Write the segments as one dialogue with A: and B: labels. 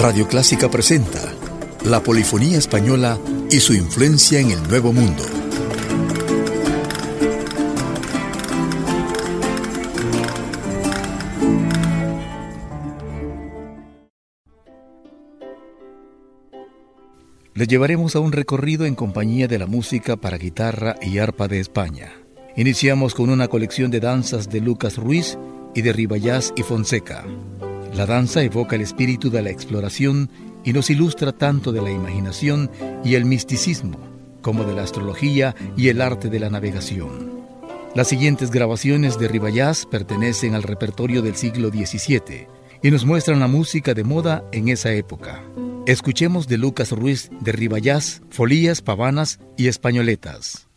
A: Radio Clásica presenta la polifonía española y su influencia en el Nuevo Mundo. Le llevaremos a un recorrido en compañía de la música para guitarra y arpa de España. Iniciamos con una colección de danzas de Lucas Ruiz y de Ribayás y Fonseca. La danza evoca el espíritu de la exploración y nos ilustra tanto de la imaginación y el misticismo como de la astrología y el arte de la navegación. Las siguientes grabaciones de Ribayás pertenecen al repertorio del siglo XVII y nos muestran la música de moda en esa época. Escuchemos de Lucas Ruiz de Ribayás, Folías, Pavanas y Españoletas.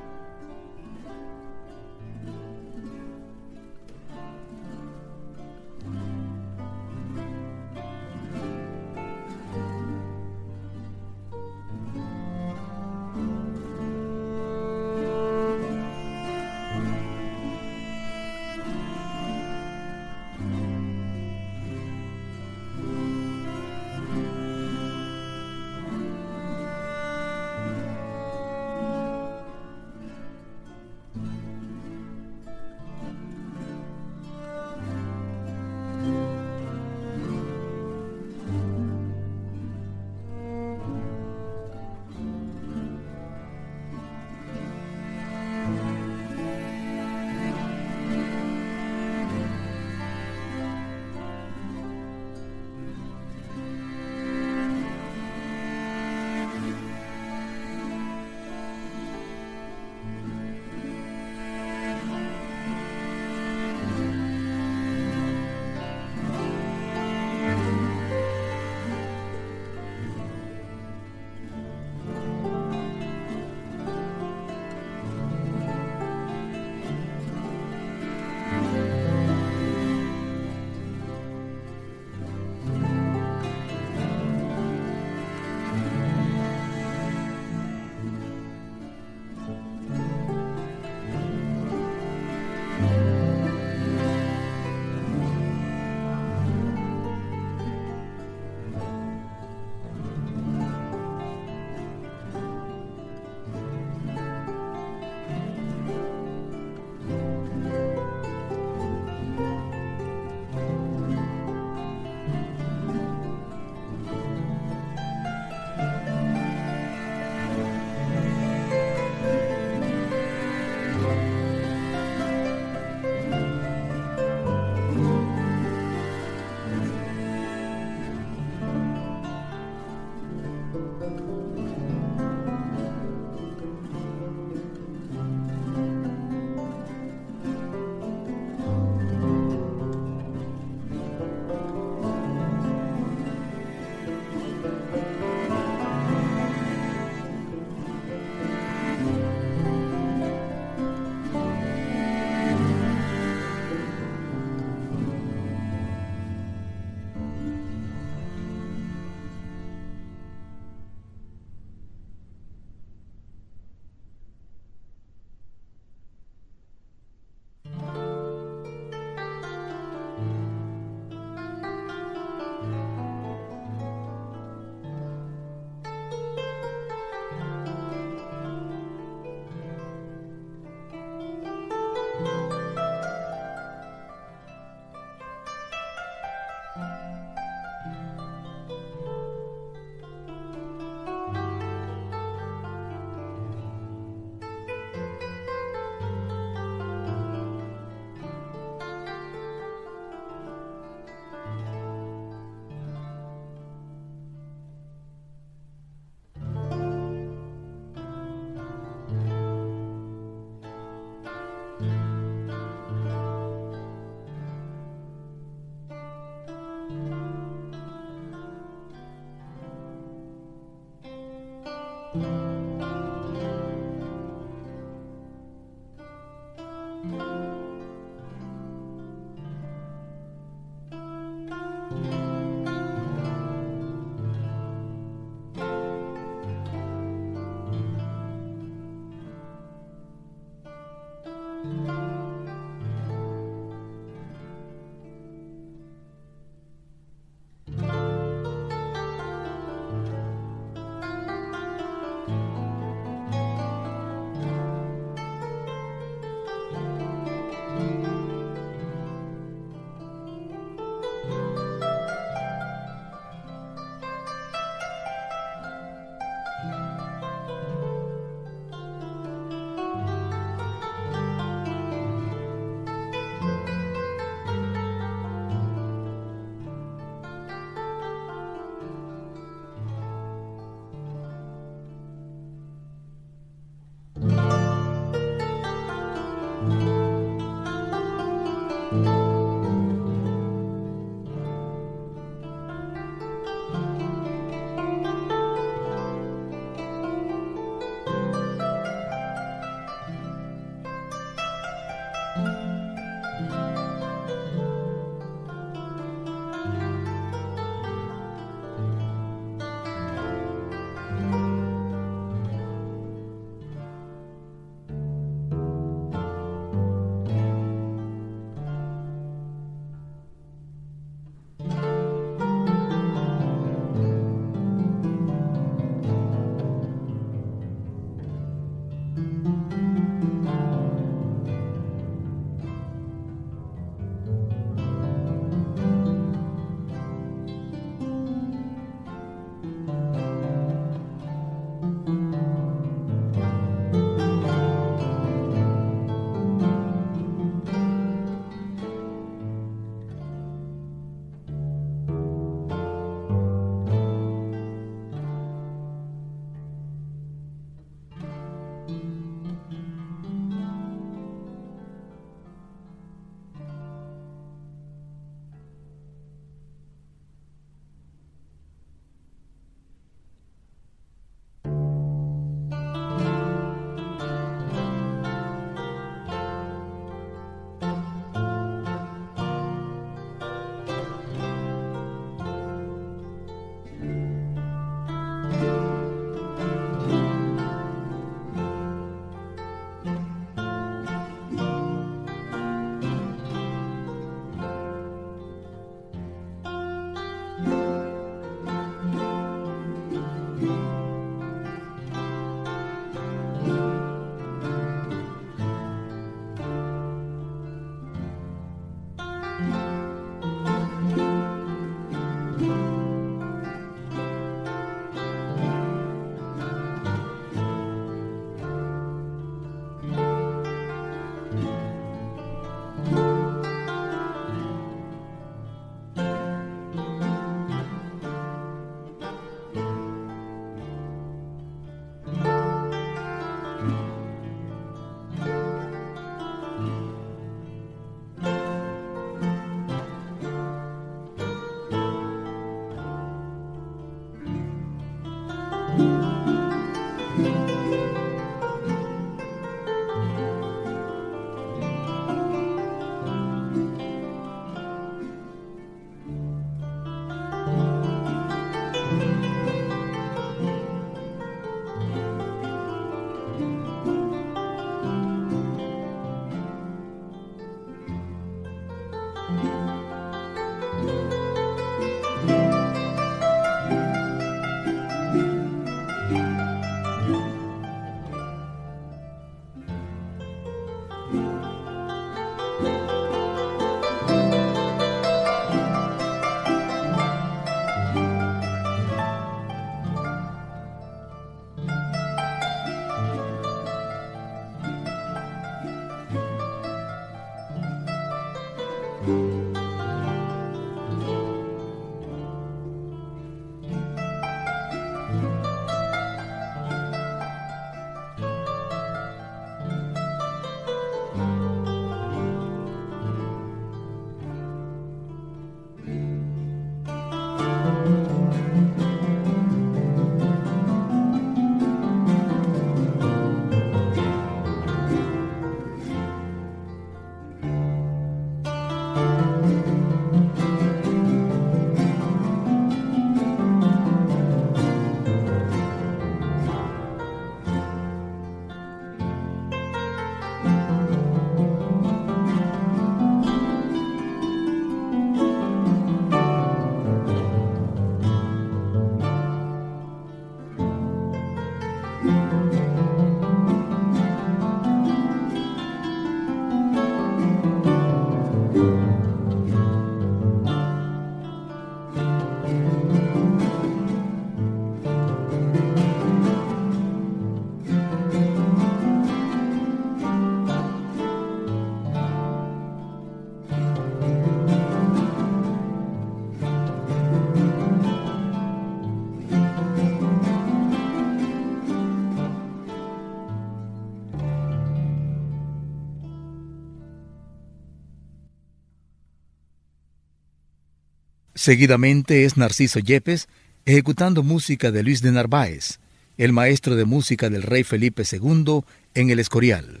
A: Seguidamente es Narciso Yepes ejecutando música de Luis de Narváez, el maestro de música del rey Felipe II en el Escorial.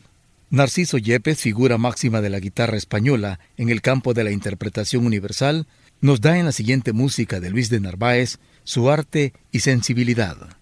A: Narciso Yepes, figura máxima de la guitarra española en el campo de la interpretación universal, nos da en la siguiente música de Luis de Narváez su arte y sensibilidad.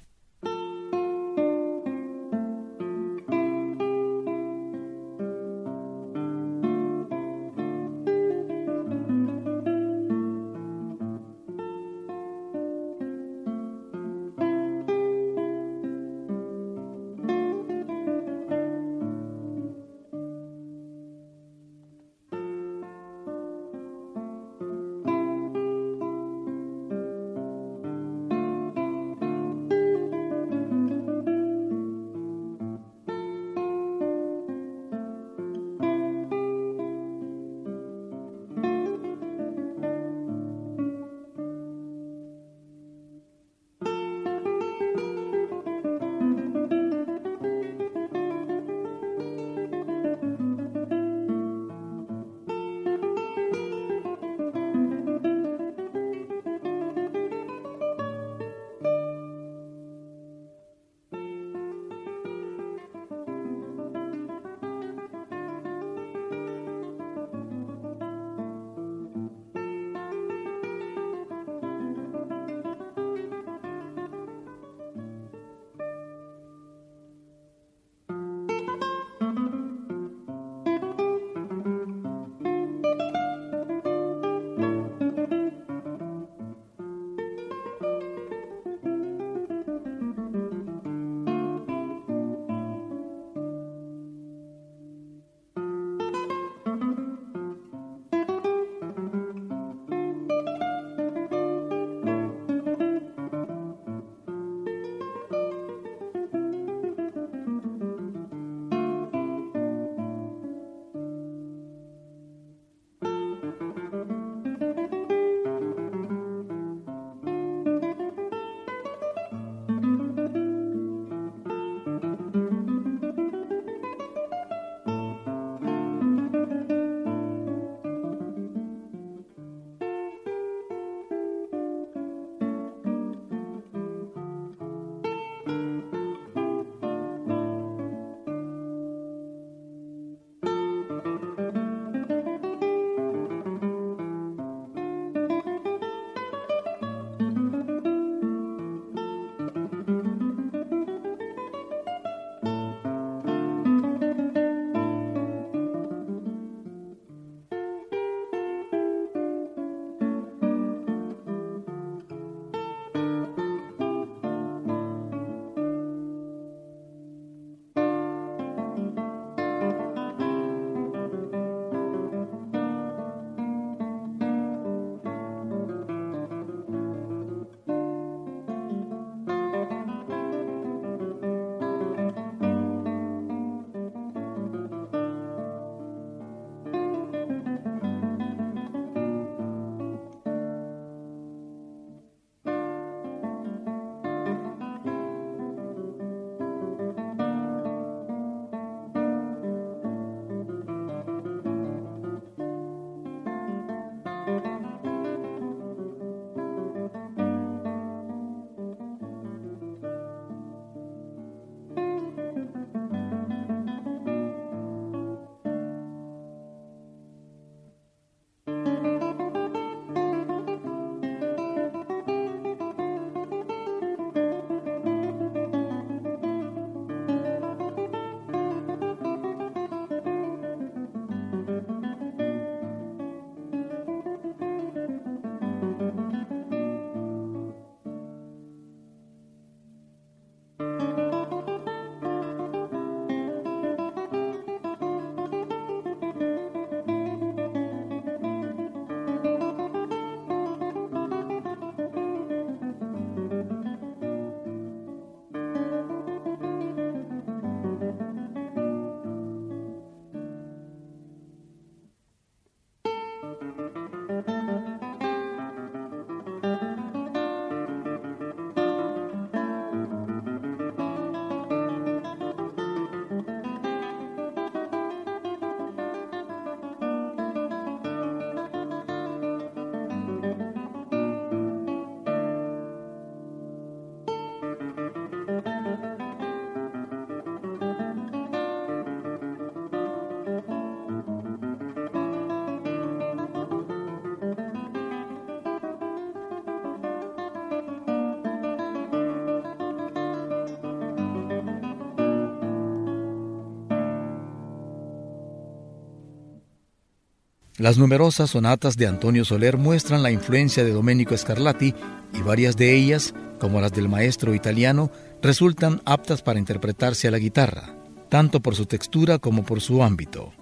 A: Las numerosas sonatas de Antonio Soler muestran la influencia de Domenico Scarlatti y varias de ellas, como las del maestro italiano, resultan aptas para interpretarse a la guitarra, tanto por su textura como por su ámbito.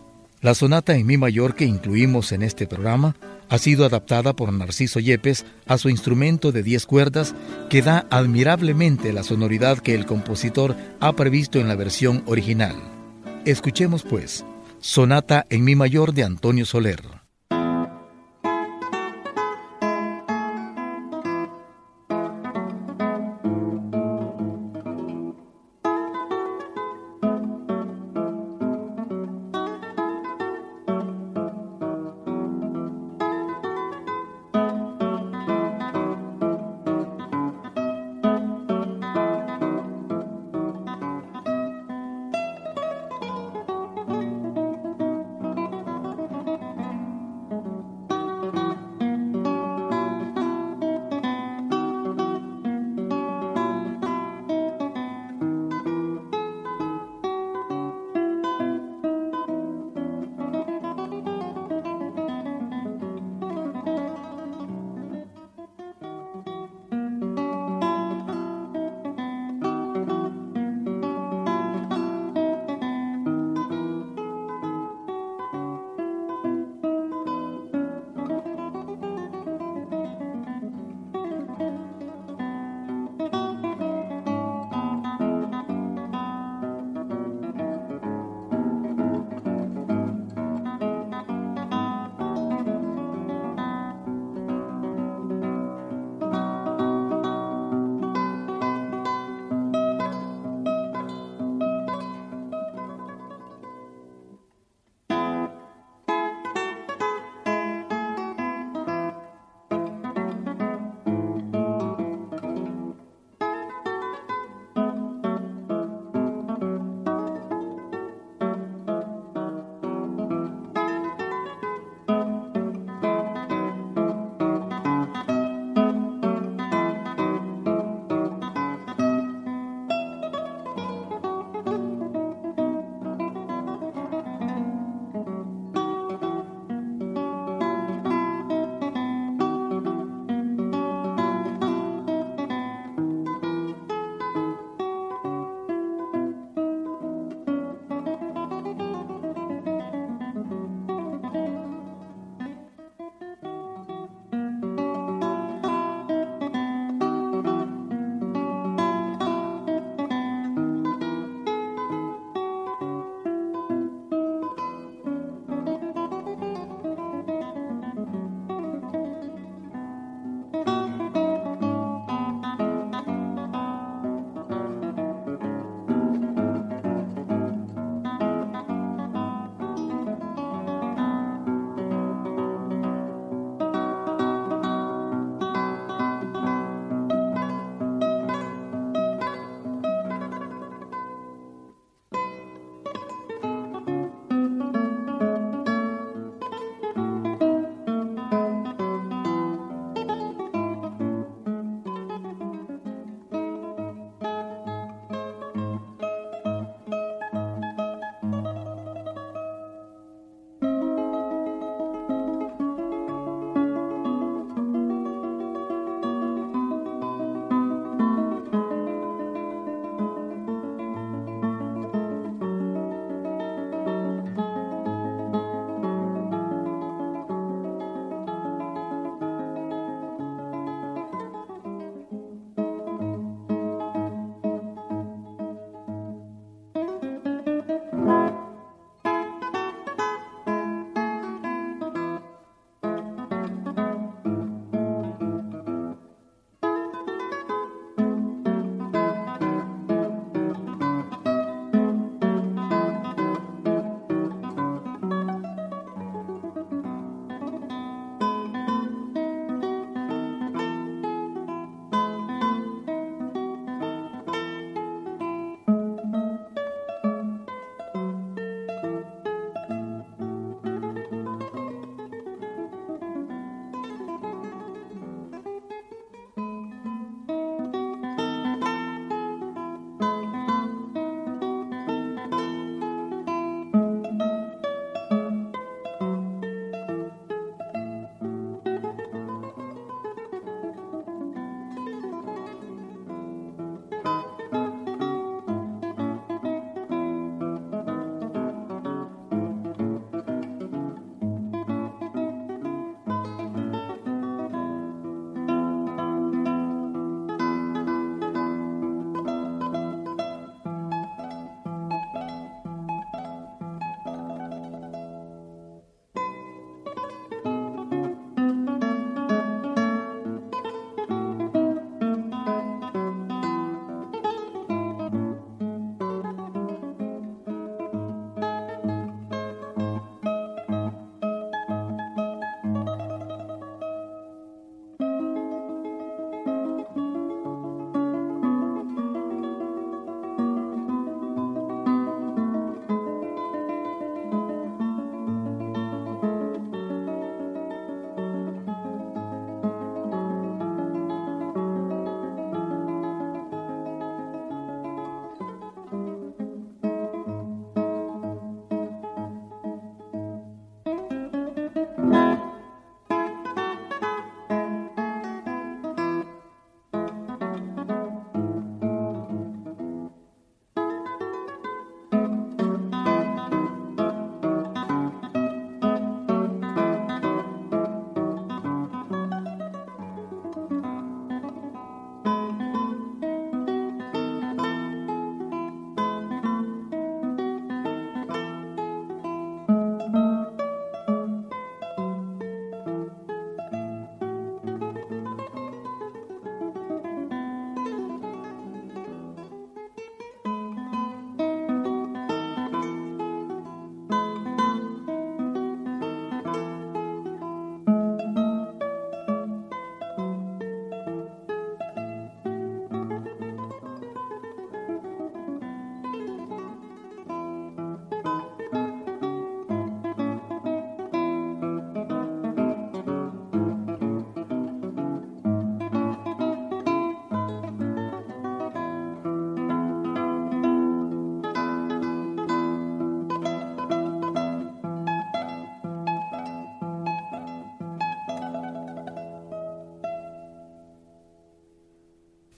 A: La sonata en mi mayor que incluimos en este programa ha sido adaptada por Narciso Yepes a su instrumento de 10 cuerdas que da admirablemente la sonoridad que el compositor ha previsto en la versión original. Escuchemos pues Sonata en Mi mayor de Antonio Soler.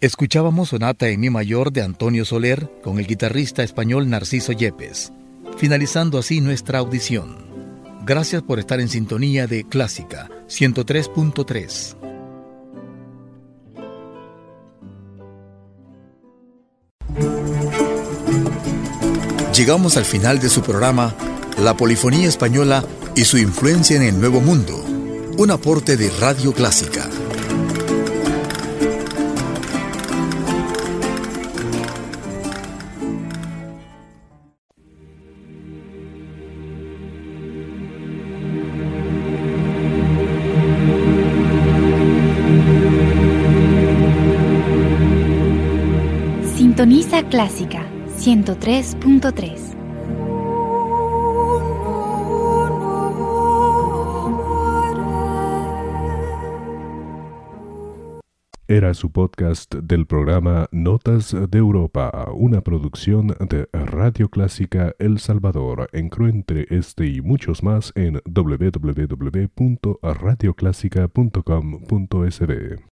A: Escuchábamos Sonata en Mi Mayor de Antonio Soler con el guitarrista español Narciso Yepes, finalizando así nuestra audición. Gracias por estar en sintonía de Clásica 103.3. Llegamos al final de su programa La Polifonía Española y su influencia en el Nuevo Mundo, un aporte de Radio Clásica.
B: Clásica 103.3.
C: Era su podcast del programa Notas de Europa, una producción de Radio Clásica El Salvador. Encuentre este y muchos más en www.radioclásica.com.sb.